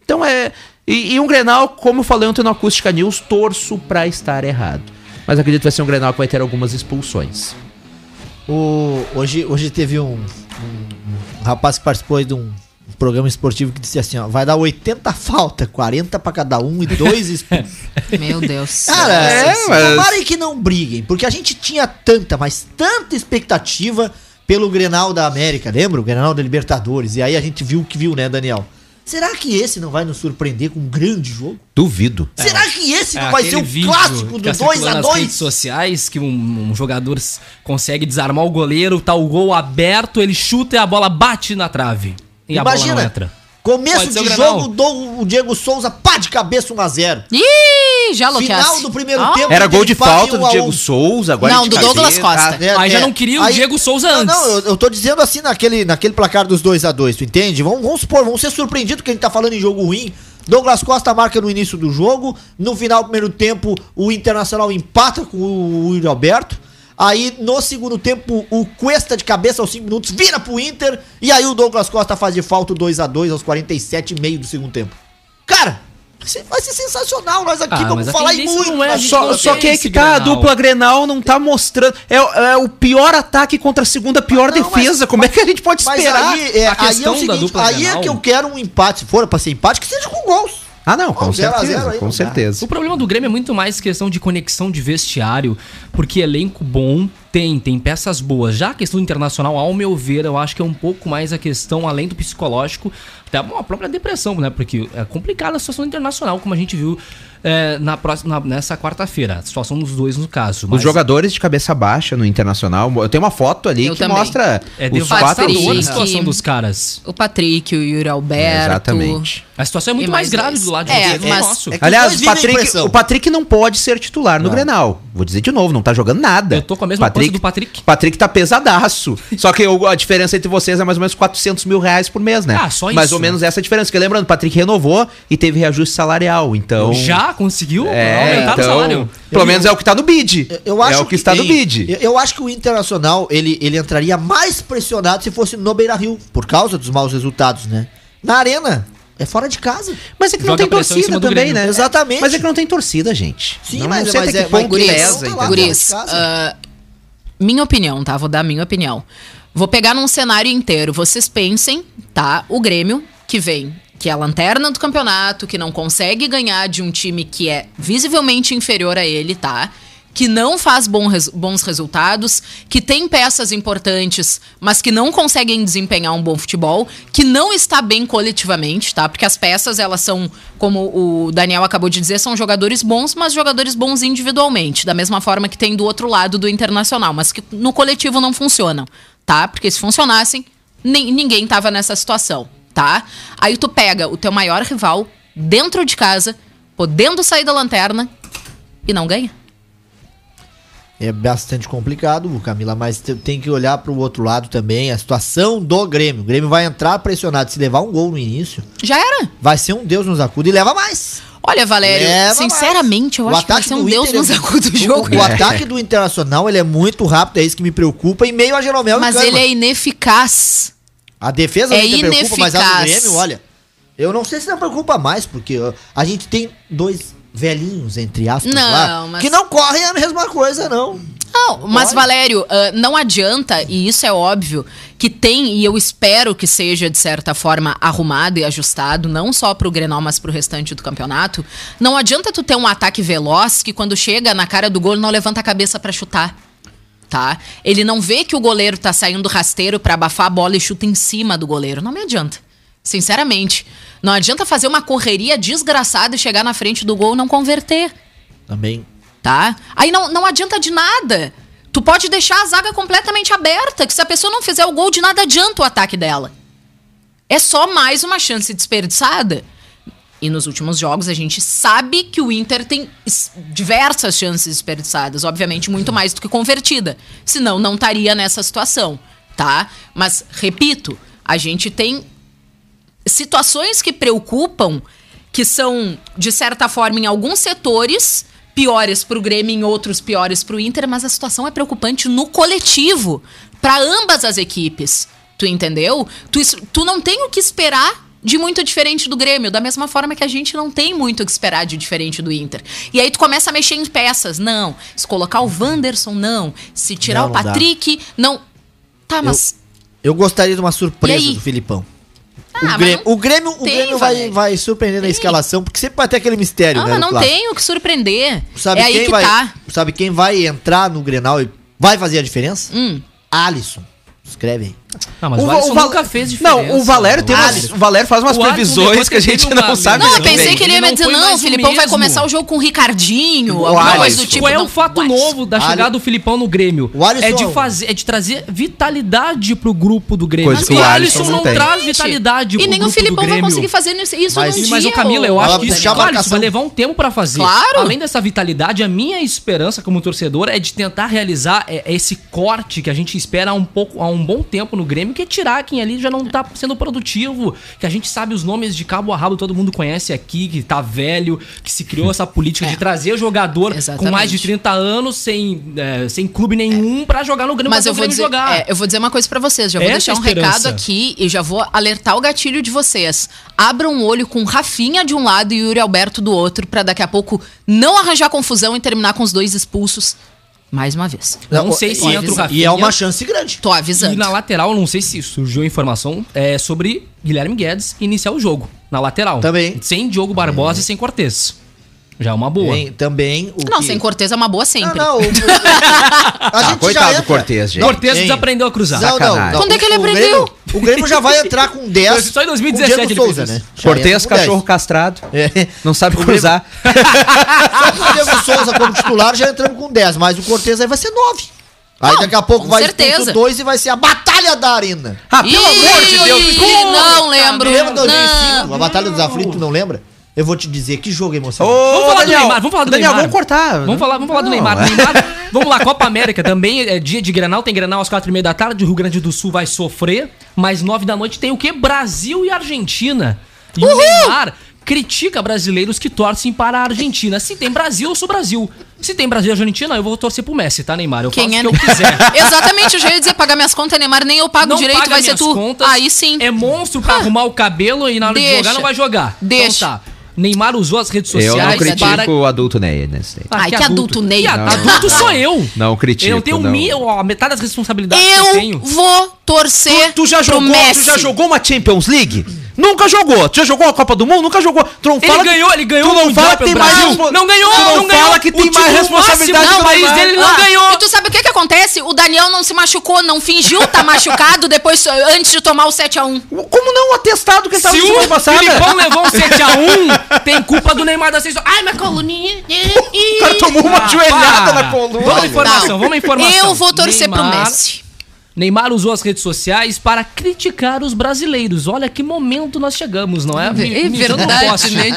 Então é. E, e um Grenal, como eu falei ontem no Acústica News, torço pra estar errado. Mas acredito que vai ser um Grenal que vai ter algumas expulsões. O, hoje, hoje teve um, um- um rapaz que participou aí de um programa esportivo que disse assim, ó, vai dar 80 falta, 40 pra cada um e dois expulsos. Meu Deus. Cara, É, mas- tomarem que não briguem, porque a gente tinha tanta, mas tanta expectativa pelo Grenal da América, lembra? O Grenal da Libertadores. E aí a gente viu o que viu, né, Daniel? Será que esse não vai nos surpreender com um grande jogo? Duvido. Será que esse É não vai ser o vídeo clássico do tá circulando 2 a nas redes 2 sociais que um, um jogador consegue desarmar o goleiro, tá o gol aberto, ele chuta e a bola bate na trave. E a bola não Imagina, entra. começo de jogo, do, o Diego Souza, pá de cabeça 1x0. Ih, já Final loteasse. do primeiro Ah. tempo. Era gol de falta do Diego. Souza, agora Não, de do Douglas. Costa. É, Aí já é. não queria o Aí- Diego Souza Não, antes. Não, eu, eu tô dizendo assim naquele, naquele placar dos 2 a 2 tu entende? Vamos, vamos supor, vamos ser surpreendidos que a gente tá falando em jogo ruim. Douglas Costa marca no início do jogo. No final do primeiro tempo, o Internacional empata com o, o Yuri Alberto. Aí, no segundo tempo, o Cuesta de cabeça aos 5 minutos vira pro Inter. E aí o Douglas Costa faz de falta o 2 a 2 aos 47 e meio do segundo tempo. Cara, vai ser, sensacional. Nós aqui Ah, vamos mas falar em tendência muito. é mas Só, só que esse que tá, a dupla Grenal não tá mostrando. É, é o pior ataque contra a segunda pior não, defesa. mas- Como é que a gente pode Mas esperar? aí, é, A aí é questão o da seguinte, dupla aí é Grenal- que eu quero um empate. Se for pra ser empate, que seja com gols. Ah, não, com certeza, zero aí com certeza. O problema do Grêmio é muito mais questão de conexão de vestiário, porque elenco bom tem, tem peças boas. Já a questão internacional, ao meu ver, eu acho que é um pouco mais a questão, além do psicológico, até bom, a própria depressão, né? Porque é complicada a situação internacional, como a gente viu é, na próxima, na- nessa quarta-feira. A situação dos dois, no caso. Os jogadores de cabeça baixa no Internacional, eu tenho uma foto ali Eu que também. mostra É os quatro Patrick. a situação dos caras. O Patrick, o Yuri Alberto. Exatamente. A situação é muito mais, mais grave dois. do lado É, do mas- nosso. é que- Aliás, Patrick, o Patrick não pode ser titular no Não. Grenal. Vou dizer de novo, não tá jogando nada. Eu tô com a mesma coisa do Patrick. Patrick tá pesadaço. Só que eu- a diferença entre vocês é mais ou menos 400 mil reais por mês, né? Ah, só Mais isso, ou né? menos essa é a diferença. Porque lembrando, o Patrick renovou e teve reajuste salarial. Então. Já conseguiu É, aumentar então, o salário. Pelo menos é o que tá no bid. Eu- Eu acho é o que, está no tem. bid. Eu, eu acho que o Internacional ele, ele entraria mais pressionado se fosse no Beira Rio, por causa dos maus resultados, né? Na arena, é fora de casa. Mas é que não Joga tem pressão em torcida também, Grêmio. né? Exatamente. Mas é que não tem torcida, gente. Sim, não, mas- não sei mas até é- que ponto mas Guris, pesa, tá? Guris, ah, minha opinião, tá? Vou dar minha opinião. Vou pegar num cenário inteiro. Vocês pensem, tá? O Grêmio, que vem, que é a lanterna do campeonato, que não consegue ganhar de um time que é visivelmente inferior a ele, tá? Que não faz bons resultados, que tem peças importantes, mas que não conseguem desempenhar um bom futebol, que não está bem coletivamente, tá? Porque as peças, elas são, como o Daniel acabou de dizer, são jogadores bons, mas jogadores bons individualmente, da mesma forma que tem do outro lado do internacional, mas que no coletivo não funcionam, tá? Porque se funcionassem, ninguém tava nessa situação, tá? Aí tu pega o teu maior rival dentro de casa, podendo sair da lanterna e não ganha. É bastante complicado, Camila, mas te- tem que olhar pro outro lado também, a situação do Grêmio. O Grêmio vai entrar pressionado, se levar um gol no início, Já era. vai ser um Deus nos acuda e leva mais. Olha, Valério, Leva sinceramente, eu mais. acho que vai ser um Deus Inter nos é- acuda do o- jogo. O, ataque do Internacional, ele é muito rápido, é isso que me preocupa, em meio a Jeromel Mas e ele é ineficaz. A defesa É do Inter preocupa, mas a do ineficaz. Grêmio, olha, eu não sei se não preocupa mais, porque a gente tem dois velhinhos, entre aspas, Não, lá, mas- que não correm a mesma coisa, não. Não, mas Valério, ah, não adianta, e isso é óbvio, que tem, e eu espero que seja de certa forma arrumado e ajustado, não só pro Grenal, mas pro restante do campeonato. Não adianta tu ter um ataque veloz que quando chega na cara do gol não levanta a cabeça pra chutar. Tá? Ele não vê que o goleiro tá saindo rasteiro pra abafar a bola e chuta em cima do goleiro. Não me adianta. Sinceramente. Não adianta fazer uma correria desgraçada e chegar na frente do gol e não converter Também. tá? Aí não, não adianta de nada. Tu pode deixar a zaga completamente aberta, que se a pessoa não fizer o gol, de nada adianta o ataque dela. É só mais uma chance desperdiçada. E nos últimos jogos a gente sabe que o Inter tem diversas chances desperdiçadas, obviamente muito mais do que convertida. Senão não estaria nessa situação, tá? Mas repito, a gente tem situações que preocupam, que são, de certa forma, em alguns setores, piores para o Grêmio, em outros piores para o Inter, mas a situação é preocupante no coletivo, para ambas as equipes. Tu entendeu? Tu, tu não tem o que esperar de muito diferente do Grêmio, da mesma forma que a gente não tem muito o que esperar de diferente do Inter. E aí tu começa a mexer em peças. Não. Se colocar o Wanderson, não. Se tirar Não, o não. Patrick, não. Tá, mas. Eu gostaria de uma surpresa do Filipão. Ah, o Grêmio, não o Grêmio, o tem, Grêmio vai, Valério. vai surpreender na escalação, porque sempre vai ter aquele mistério, Ah, né? mas não clássico. tem o que surpreender. Sabe é quem que vai, tá. Sabe quem vai entrar no Grenal e vai fazer a diferença? Hum. Alisson. Escreve aí. Não, mas O o, o Val- nunca fez diferença. Não, o Valério tem umas, o Valério faz umas O previsões que a gente não uma- sabe. Não, eu pensei bem. que ele ia me não dizer, não, o o Filipão vai mesmo. começar o jogo com o Ricardinho, O alguma Alisson. coisa do tipo. Qual é o fato novo da chegada do Filipão no Grêmio? O Alisson é de é um- fazer, é de trazer vitalidade pro grupo do Grêmio. Coisa Mas o o Alisson não tem. traz vitalidade E pro nem o grupo do Filipão vai Grêmio. conseguir fazer isso isso Mas- num Mas, dia. o Camila, eu acho que isso, claro, isso vai levar um tempo pra fazer. Claro. Além dessa vitalidade, a minha esperança como torcedor é de tentar realizar é, esse corte que a gente espera há um pouco, há um bom tempo no Grêmio, que é tirar quem ali já não tá sendo produtivo, que a gente sabe os nomes de cabo a rabo, todo mundo conhece aqui, que tá velho, que se criou essa política de trazer jogador Exatamente. com mais de 30 anos, sem, é, sem clube nenhum, pra jogar no Grêmio, Mas eu vou, dizer, jogar. é, eu vou dizer uma coisa pra vocês. Já vou Essa deixar é a um recado aqui e já vou alertar o gatilho de vocês. Abram o olho com Rafinha de um lado e Yuri Alberto do outro, pra daqui a pouco não arranjar confusão e terminar com os dois expulsos mais uma vez. Não Não, sei se e- entra o E Rafinha. é uma chance grande. Tô avisando. E na lateral, não sei se surgiu a informação é, sobre Guilherme Guedes iniciar o jogo. Na lateral. Também. Sem Diogo Barbosa e sem Cortez. Já é uma boa. Tem também o Não, que- sem Cortez é uma boa sempre. Não, não. o- a Ah, gente coitado já do Cortez, gente. Cortez desaprendeu a cruzar. Não, não, não. Quando é que ele O aprendeu? Grêmio- O Grêmio já vai entrar com 10. Só em 2017 com o Souza, né? Cortez, com 10. cachorro castrado. É. Não sabe O Grêmio- cruzar. Só com o Diego Souza como titular já entramos com 10, mas o Cortez aí vai ser 9. Aí Não, daqui a pouco com vai certeza. 2 e vai ser a Batalha da Arena. Ah, pelo amor de Deus. Ih? Não lembro. Lembra 2005? Não. A Batalha dos Aflitos, não lembra? Eu vou te dizer, que jogo emocionante. Ô, Vamos falar Daniel, do Neymar, vamos falar do Daniel, Neymar. vamos cortar. Vamos falar, vamos falar do Neymar. é. Neymar. Vamos lá, Copa América também é dia de Grenal, tem Grenal às quatro e meia da tarde, o Rio Grande do Sul vai sofrer, mas nove da noite tem o quê? Brasil e Argentina. E o Neymar critica brasileiros que torcem para a Argentina. Se tem Brasil, eu sou Brasil. Se tem Brasil e Argentina, eu vou torcer pro Messi, tá, Neymar? Eu Quem faço é? o que eu quiser. Exatamente, eu já ia dizer pagar minhas contas, Neymar, nem eu pago Não direito, vai ser tu. contas, Aí sim. É monstro pra arrumar o cabelo e na hora de Deixa. jogar não vai jogar. Deixa. Então tá. Neymar usou as redes Eu sociais não critico para o adulto Ney nesse daí. Ai, que adulto, Ney. Que Não, adulto sou eu. Não critico, Eu tenho não. mi- a metade das responsabilidades que eu Eu tenho. vou torcer Tu, tu já pro jogou, Messi. tu já jogou uma Champions League? Nunca jogou. Tu já jogou a Copa do Mundo? Nunca jogou. Tu não Ele fala ganhou, ele ganhou Tu o não fala que tem mais Brasil. Não ganhou, Tu não não ganhou. fala que O tem mais responsabilidade máximo que do o país Neymar. dele, ele não Ah, ganhou. E tu sabe o que que acontece? O Daniel não se machucou, não fingiu tá machucado depois, antes de tomar o 7x1. Como não? O atestado que ele tava Se na semana o passada. Filipão levou um 7x1, tem culpa do Neymar da sexta. Ai, minha coluninha. O cara tomou uma Ah, joelhada para. na coluna. Vamos à informação, vamos à informação. Eu vou torcer pro Neymar- Messi. Neymar usou as redes sociais para criticar os brasileiros. Olha que momento nós chegamos, não é? É verdade, né?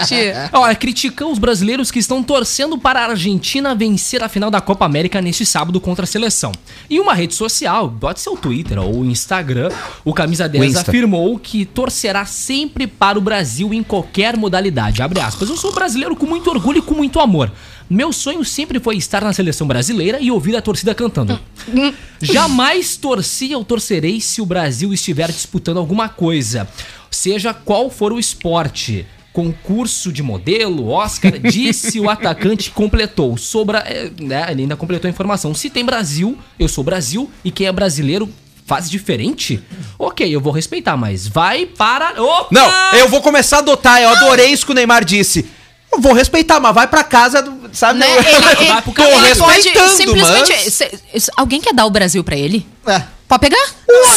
Olha, criticou os brasileiros que estão torcendo para a Argentina vencer a final da Copa América neste sábado contra a seleção. Em uma rede social, pode ser o Twitter ou o Instagram, o Camisa 10 Insta. afirmou que torcerá sempre para o Brasil em qualquer modalidade. Abre aspas. Eu sou brasileiro com muito orgulho e com muito amor. Meu sonho sempre foi estar na seleção brasileira e ouvir a torcida cantando. Jamais torci ou torcerei se o Brasil estiver disputando alguma coisa, seja qual for o esporte. concurso de modelo, Oscar, disse o atacante completou. Sobra, é, né, ele ainda completou a informação. Se tem Brasil, eu sou Brasil, e quem é brasileiro faz diferente? Ok, eu vou respeitar, mas vai para. Opa! Não, eu vou começar a adotar. Eu adorei isso que o Neymar disse. Eu vou respeitar, mas vai pra casa, sabe? Né? Ele, ele- ele pode respeitando, simplesmente. mas- se- se- alguém quer dar o Brasil pra ele? É. Pode pegar?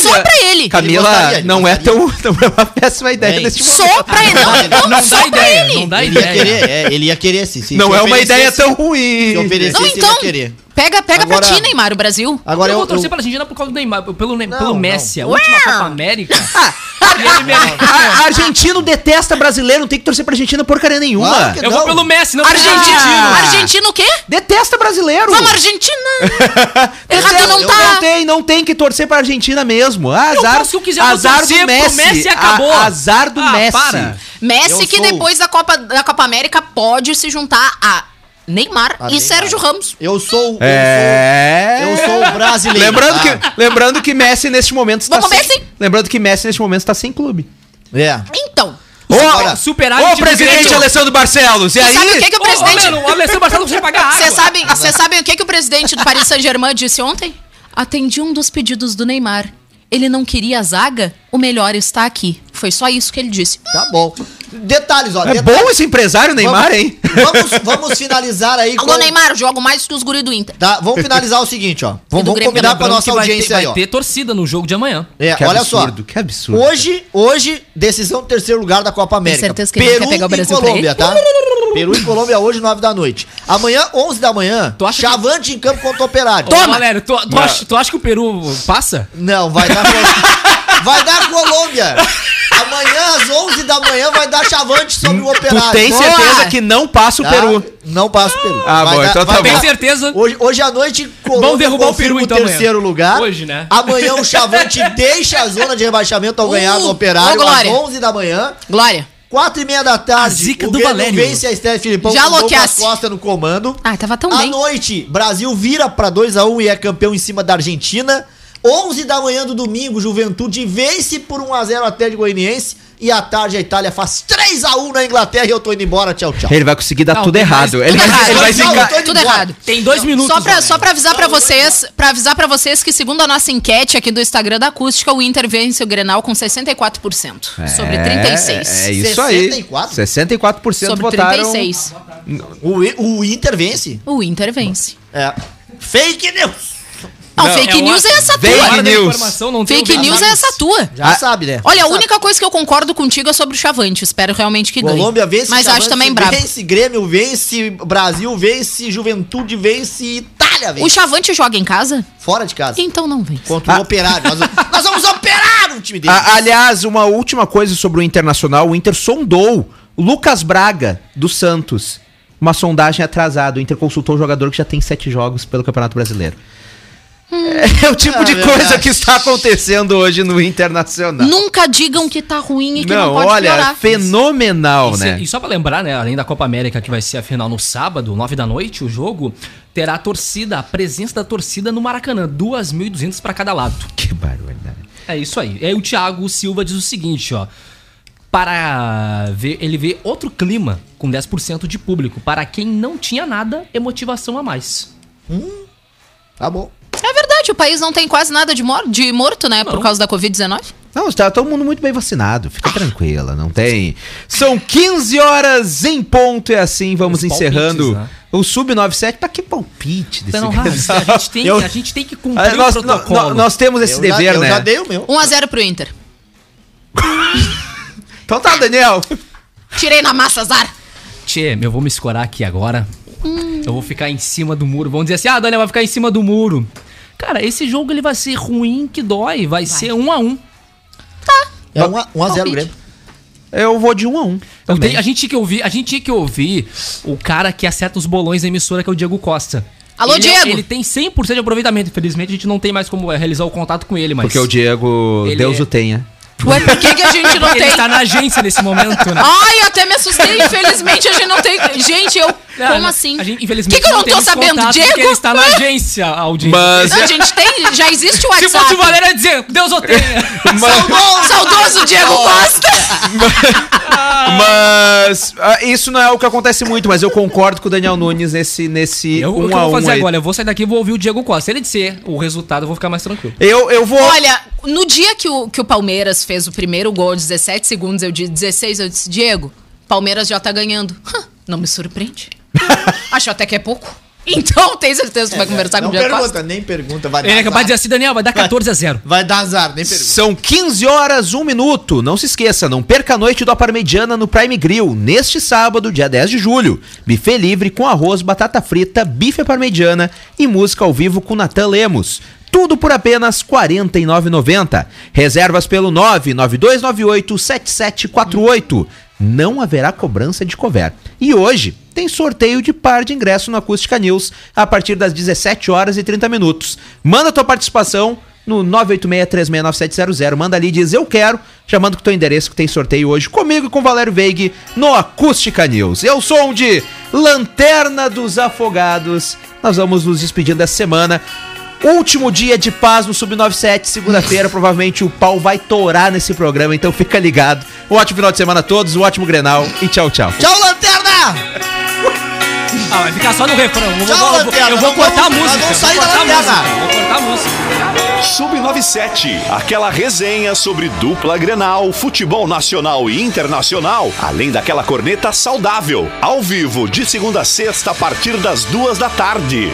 Só Olha, pra ele. Camila, gostaria, ele não, é tão, não é uma péssima ideia Bem, nesse momento. Só pra ele. Não, não, Não só dá pra ideia, ele. não dá Ele ia ideia. querer, é, ele ia querer sim. Se- Não se é uma ideia tão ruim. Se oferecesse, Não, então. ia querer. Pega, pega Agora- pra ti, Neymar, o Brasil. Agora eu eu, vou torcer eu, pela Argentina por causa do Neymar, pelo, Não, pelo não. Messi, a última Copa América. merece. A, a argentino detesta brasileiro, não tem que torcer pra Argentina porcaria nenhuma. Claro Eu vou Não. pelo Messi, não Argentina. pelo argentino. Argentina o quê? Detesta brasileiro. Vamos, Argentina. Errado Não, não não tá. tem, não tem que torcer pra Argentina mesmo. Azar, faço o que eu quiser, vou azar torcer do Messi. Messi acabou. A- azar do Ah, Messi. para. Messi Eu que sou- depois da Copa, da Copa América pode se juntar a Neymar A e Neymar. Sérgio Ramos. eu sou. eu É. sou- Eu sou o brasileiro. Lembrando, Ah. que, lembrando que Messi neste momento está Vamos, sem, Messi! Lembrando que Messi neste momento está sem clube. É. Então, Ô, ô do presidente. Alessandro Barcelos, e Você aí? sabe o que, que o Ô, presidente. ô, mano, o Alessandro Barcelos precisa pagar água. Vocês sabem, vocês sabem o que, que o presidente do Paris Saint-Germain disse ontem? Atendi um dos pedidos do Neymar. Ele não queria a zaga, o melhor está aqui. Foi só isso que ele disse. Tá bom. Detalhes, ó. É detalhes. bom esse empresário Neymar, Vamos- hein? Vamos, vamos finalizar aí Alô, Neymar, jogo mais que os guri do Inter. Tá, vamos finalizar o seguinte, ó. Vamos, vamos combinar com a nossa vai ter- audiência aí, Vai ó. ter torcida no jogo de amanhã. É, Que olha absurdo, só. que absurdo. Hoje, hoje, decisão do terceiro lugar da Copa América. certeza que ele não quer pegar o Brasil e pra Colômbia, ele? tá? Peru e Colômbia hoje, 9 da noite. Amanhã, 11 da manhã, Tu acha que- Chavante em campo contra o Operário. Ô, Valério, tu, tu, acha, tu acha que o Peru passa? Não, vai dar Vai dar Colômbia. Amanhã, às 11 da manhã, vai dar Chavante sobre o Operário. Tu tem Boa! certeza que não passa o Tá? Peru. Não passa o Peru. Ah, Vai bom, dar- então tá bom. Tem certeza? Hoje, hoje à noite, Vamos derrubar o Peru, então, amanhã. terceiro lugar. Hoje, né? Amanhã o Chavante deixa a zona de rebaixamento ao ganhar Uh, do Operário ô, às Glória. 11 da manhã. Glória. Quatro e meia da tarde, A zica o do Grêmio Valério. vence a Esther Filipão Já com Douglas. Costa no comando. Ah, tava tão À bem. noite, Brasil vira pra 2x1 e é campeão em cima da Argentina. 11 da manhã do domingo, Juventude vence por 1x0 até de Goianiense. E à tarde a Itália faz 3x1 na Inglaterra e eu tô indo embora. Tchau, tchau. Ele vai conseguir dar Não, tudo errado. mais- ele, tudo vai, errado. ele vai Não, ficar. Tudo embora. errado. Tem dois minutos. Só pra, só pra avisar pra vocês, para avisar para vocês que segundo a nossa enquete aqui do Instagram da Acústica, o Inter vence o Grenal com 64%, sobre 36. É, é isso aí. 64? 64% sobre votaram. 36. O, o Inter vence. O Inter vence. É. Fake news. Não, Não, fake é news uma- é essa Fake tua. News. Fake news é essa tua. Já sabe, né? Olha, a Sabe. única coisa que eu concordo contigo é sobre o Chavante. Espero realmente que ganhe. Colômbia vence, Mas Chavante acho também brabo. vence, Grêmio vence, Brasil vence, Juventude vence, Itália vence. O Chavante joga em casa? Fora de casa. Então não vence. Contra o Operário. Nós, nós vamos operar o time dele. A- aliás, uma última coisa sobre o Internacional: o Inter sondou o Lucas Braga, do Santos. Uma sondagem atrasada. O Inter consultou um jogador que já tem sete jogos pelo Campeonato Brasileiro. É o tipo É de verdade. coisa que está acontecendo hoje no Internacional. Nunca digam que tá ruim e que não, Não, pode olha, piorar. fenomenal, E, né? e só pra lembrar, né, além da Copa América, que vai ser a final no sábado, 9 da noite, o jogo, terá a torcida, a presença da torcida no Maracanã, 2.200 pra cada lado. Que barbaridade. É isso aí. E aí o Thiago Silva diz o seguinte, ó. Para ver, ele vê outro clima com 10% de público. Para quem não tinha nada, é motivação a mais. Tá bom. O país não tem quase nada de, mor de morto, né? Por causa da Covid-19. Não, está todo mundo muito bem vacinado. Fica tranquila, não tem. São 15 horas em ponto, é assim. Vamos Os palpites, encerrando né? o Sub-97. Pra que palpite desse Então, Grenal? a, gente tem, Eu- a gente tem que cumprir Ah, nós, o protocolo. nó- nós temos esse eu dever, já, eu né? já dei o meu. 1x0 pro Inter. Então tá, Daniel. Tirei na massa, azar. Tchê, eu vou me escorar aqui agora. Eu vou ficar em cima do muro. Vamos dizer assim, ah, Daniel vai ficar em cima do muro. Cara, esse jogo ele vai ser ruim que dói. Vai, ser um a um. É 1x0 um a, Palpite. Grêmio. Eu vou de um a um. Então, também. tem- a, gente tinha que ouvir, a gente tinha que ouvir o cara que acerta os bolões da emissora, que é o Diego Costa. Alô, Ele é- Diego! ele tem 100% de aproveitamento. Infelizmente, a gente não tem mais como é, realizar o contato com ele, mas... Porque o Diego, Ele Deus é- o tenha. Ué, por que, que a gente não tem? ele está na agência nesse momento, né? Ai, até me assustei. Infelizmente a gente não tem. Gente, eu. Como assim? A gente, O infelizmente, que, que eu não tô sabendo, Diego? Porque ele está na agência, a audiência. Mas- Não, a gente tem. Já existe o Se WhatsApp. fosse o Valério, ia dizer, Deus o tenha. Saudoso Diego Costa. Mas ah, isso não é o que acontece muito, mas eu concordo com o Daniel Nunes nesse, nesse Eu, o um que eu vou um fazer aí. agora? Eu vou sair daqui e vou ouvir o Diego Costa. Se ele disser o resultado, eu vou ficar mais tranquilo. Eu, eu vou. Olha, no dia que o, que o Palmeiras fez o primeiro gol, 17 segundos, eu disse 16, eu disse, Diego, Palmeiras já tá ganhando. Hã, não me surpreende. Acho até que é pouco. Então, tem certeza que vai conversar com o Diego pergunta, Costa? nem pergunta. Vai dar Ele é capaz de dizer assim, Daniel, vai dar 14 a 0. Vai dar azar, nem pergunta. São 15 horas, 1 minuto. Não se esqueça, não perca a noite do Parmegiana no Prime Grill, neste sábado, dia 10 de julho. Buffet livre com arroz, batata frita, bife parmegiana e música ao vivo com Natan Lemos. Tudo por apenas R$ 49,90. Reservas pelo 992987748. Não haverá cobrança de cover. E hoje tem sorteio de par de ingresso no Acústica News a partir das 17 horas e 30 minutos. Manda tua participação no 986369700. Manda ali e diz eu quero, chamando com teu endereço que tem sorteio hoje comigo e com Valério Veig no Acústica News. Eu sou um de Lanterna dos Afogados. Nós vamos nos despedindo dessa semana. Último dia de paz no Sub-97, segunda-feira, provavelmente o pau vai torar nesse programa, então fica ligado. Um ótimo final de semana a todos, um ótimo Grenal e tchau, tchau. Tchau, Lanterna! Ah, vai ficar só no refrão. Eu vou, Tchau, eu vou- Lanterna, eu vou cortar a vamos- música. vamos vou sair da cortar a Lanterna. música. Vou cortar a música. Sub97, aquela resenha sobre dupla Grenal, futebol nacional e internacional, além daquela corneta saudável, ao vivo de segunda a sexta a partir das duas da tarde.